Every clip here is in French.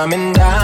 coming down.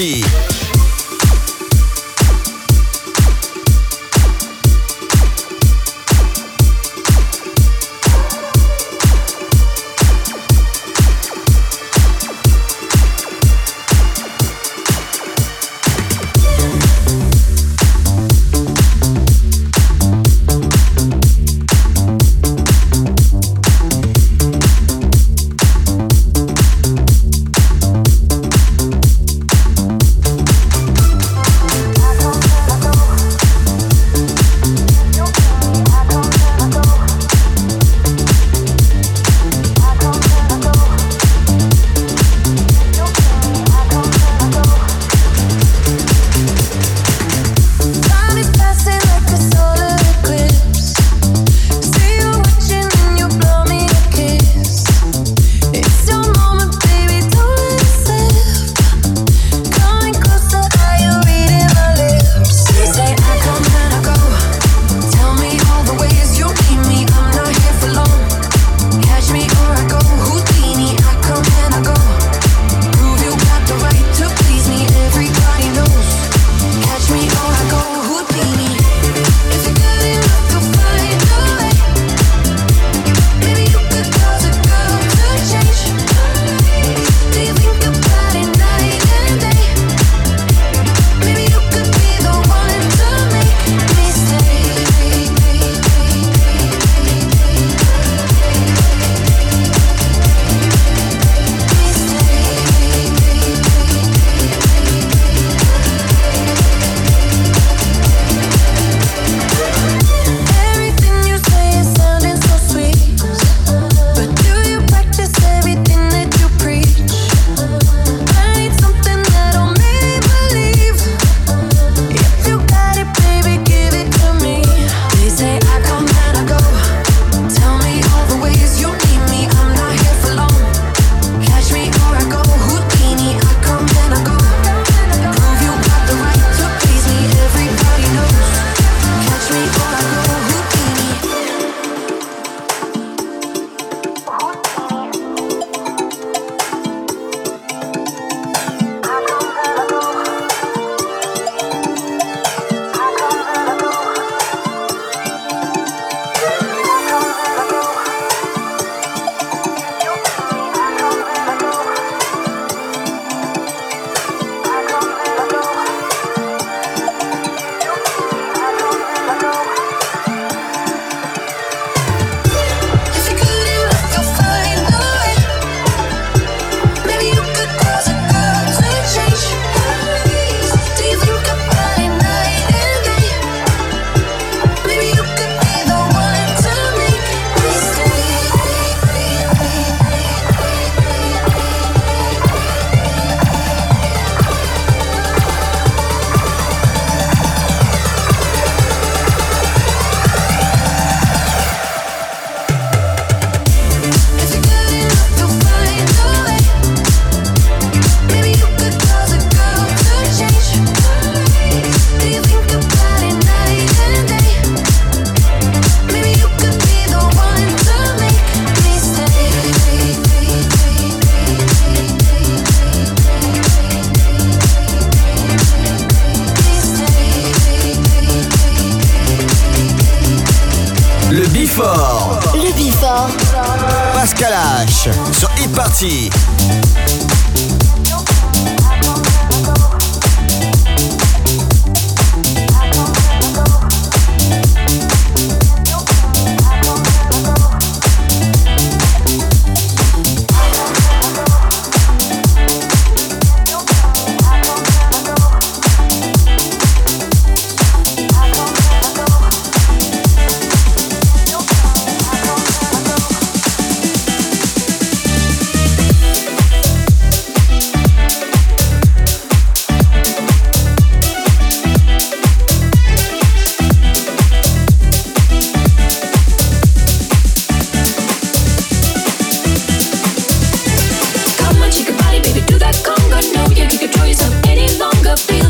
Party. I feel.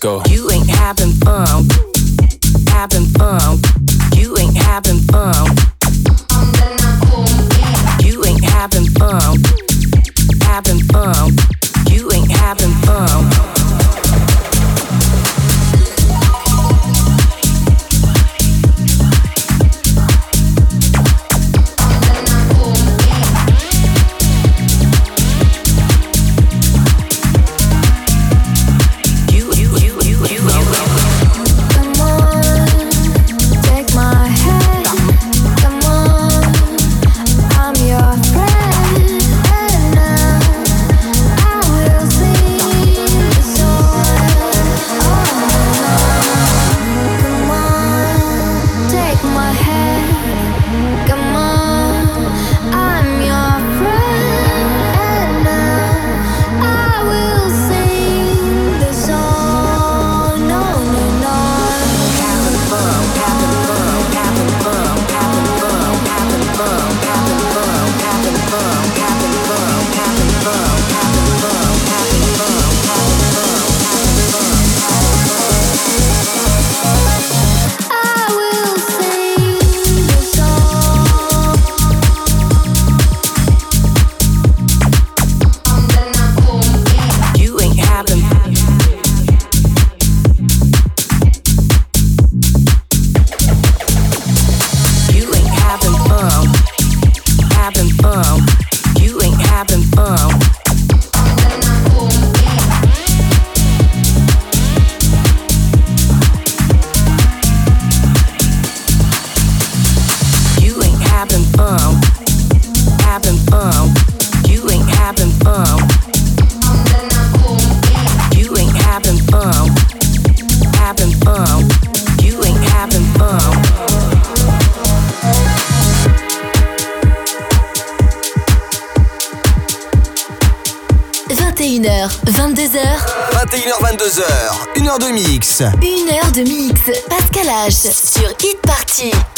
Go. You ain't having fun, Sur Hit Party.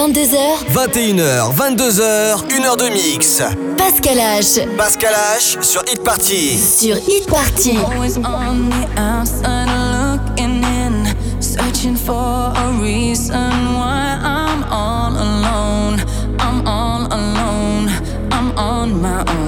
22h, 21h, 22h, 1h de mix. Pascal H. Pascal H sur Hit Party. Sur Hit Party. Always on the outside looking in, searching for a reason why I'm all alone. I'm all alone. I'm on my own.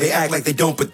They act like they don't, but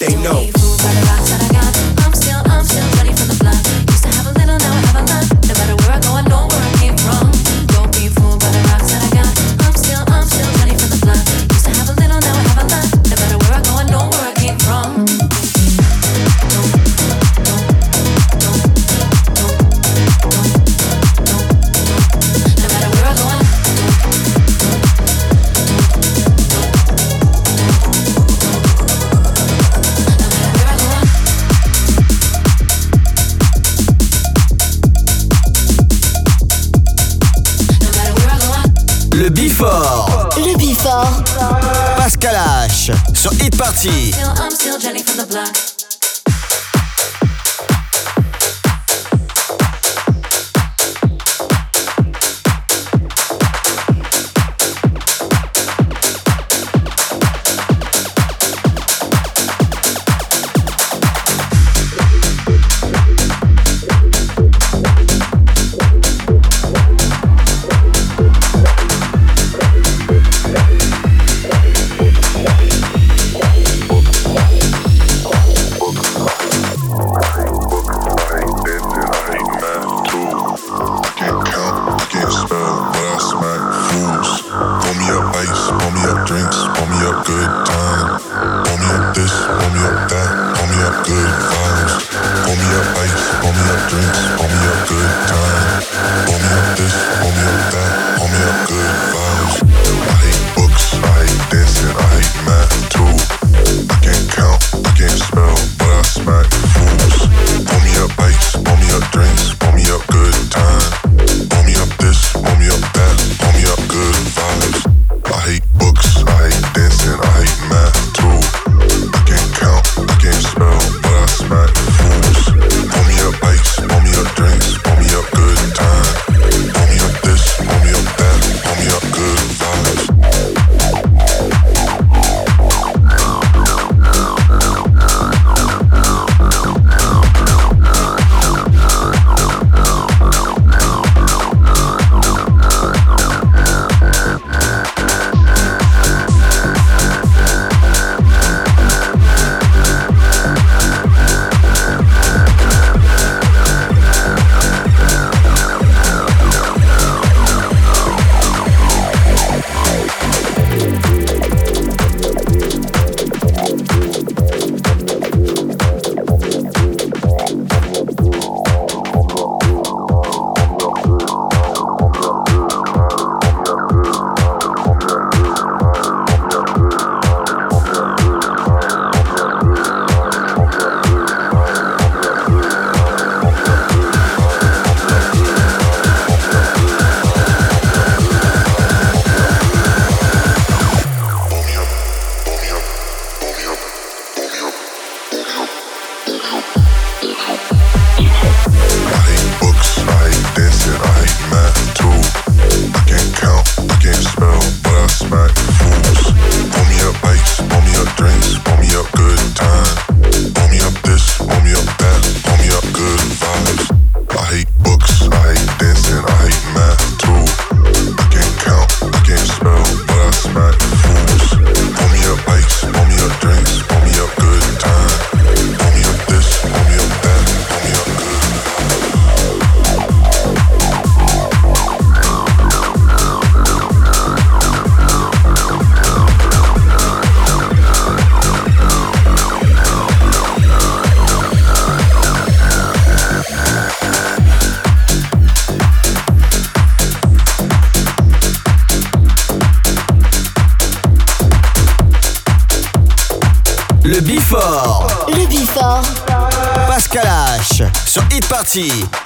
Party.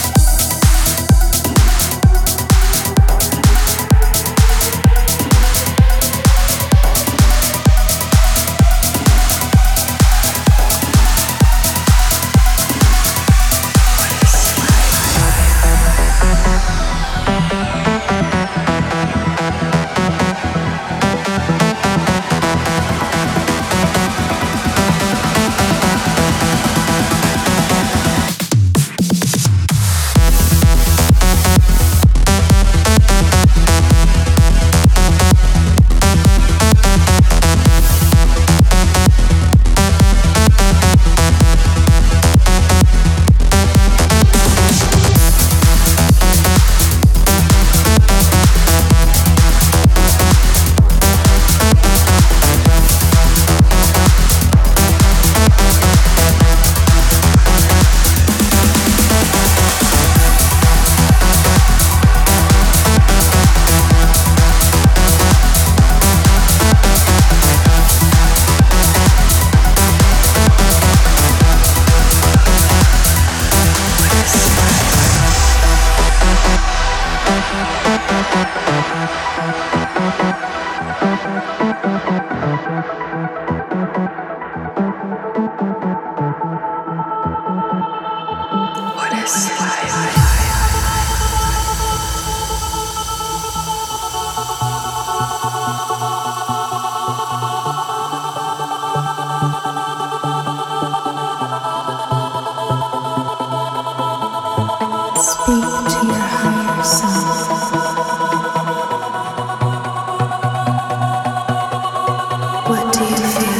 What do you feel?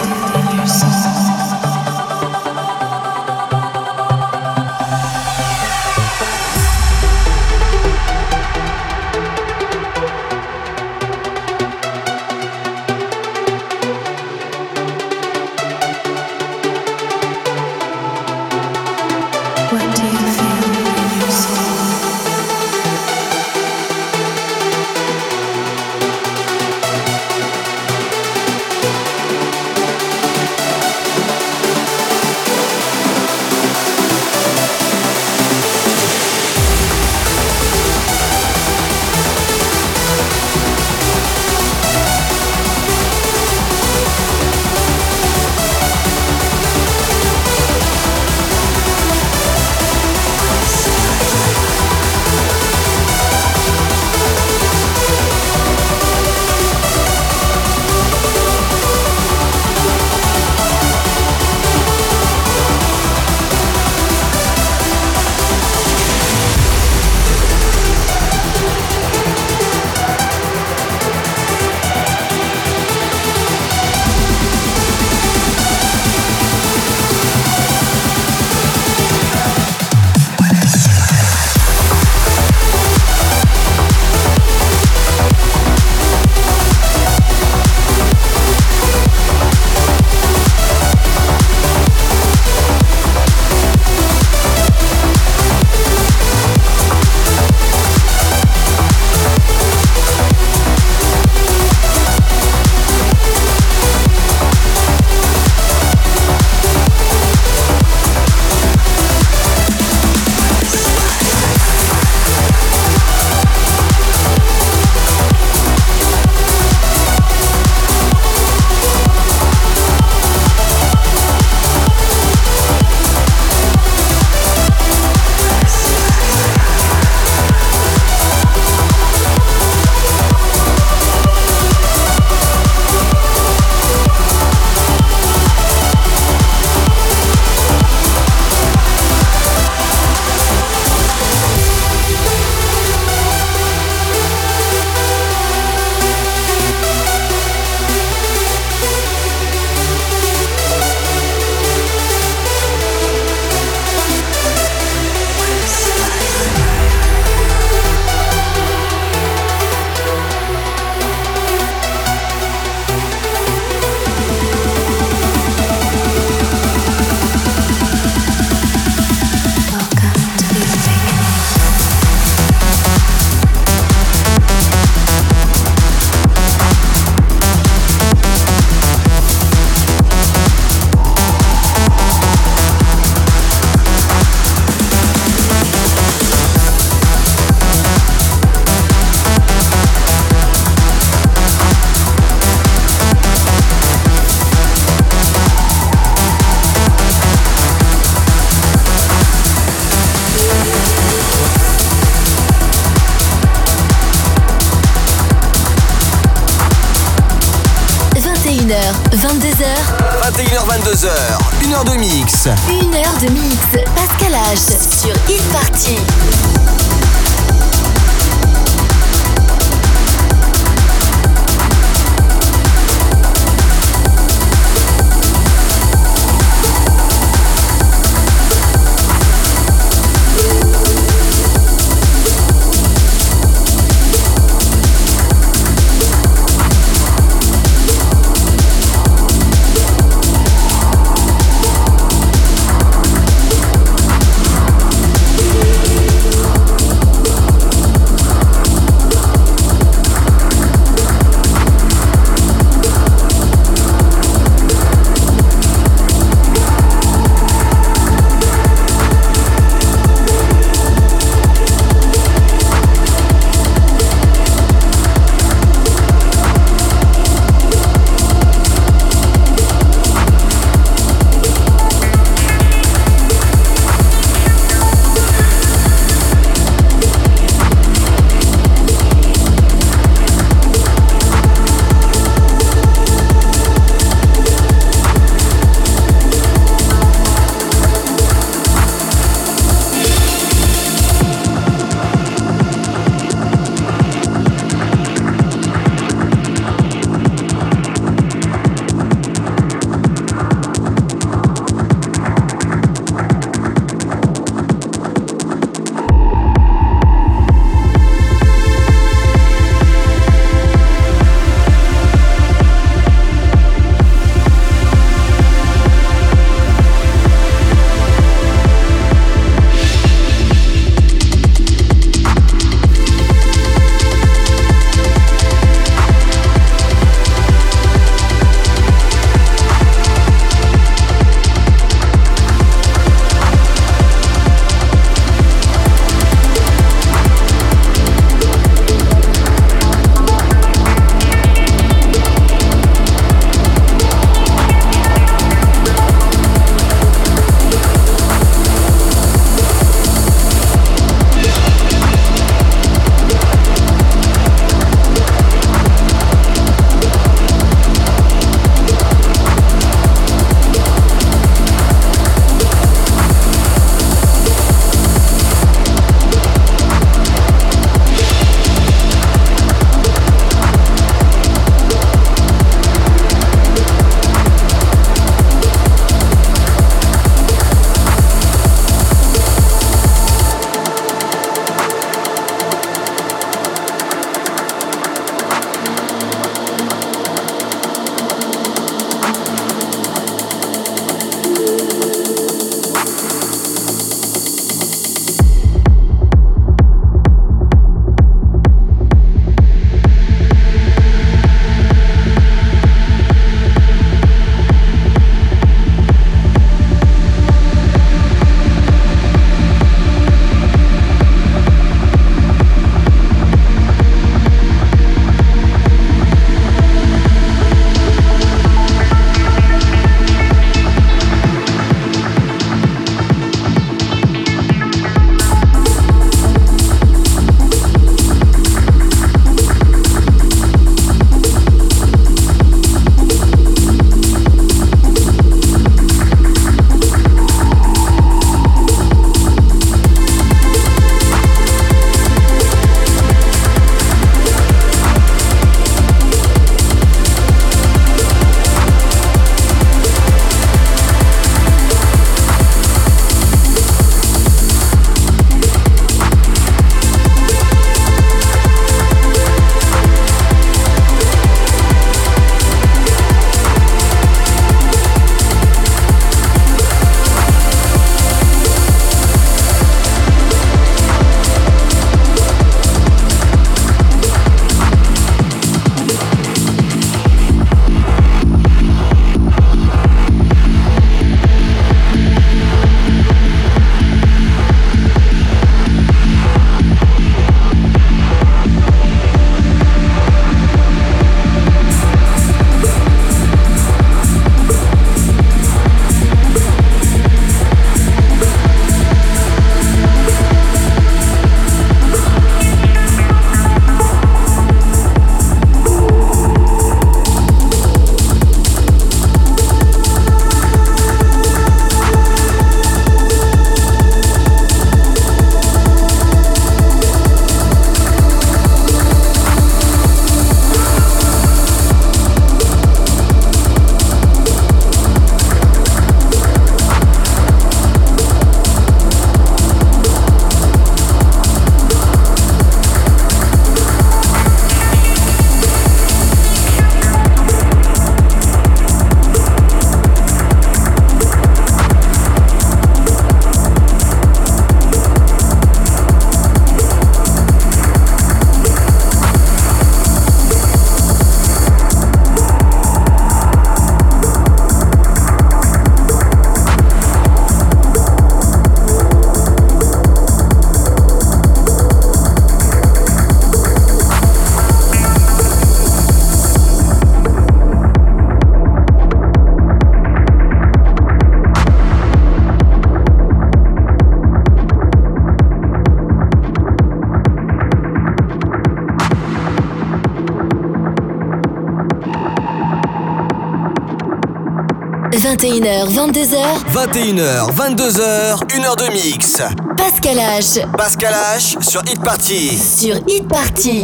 21h, 22h, 21h, 22h, 1h de mix. Pascal H. Pascal H sur Hit Party. Sur Hit Party.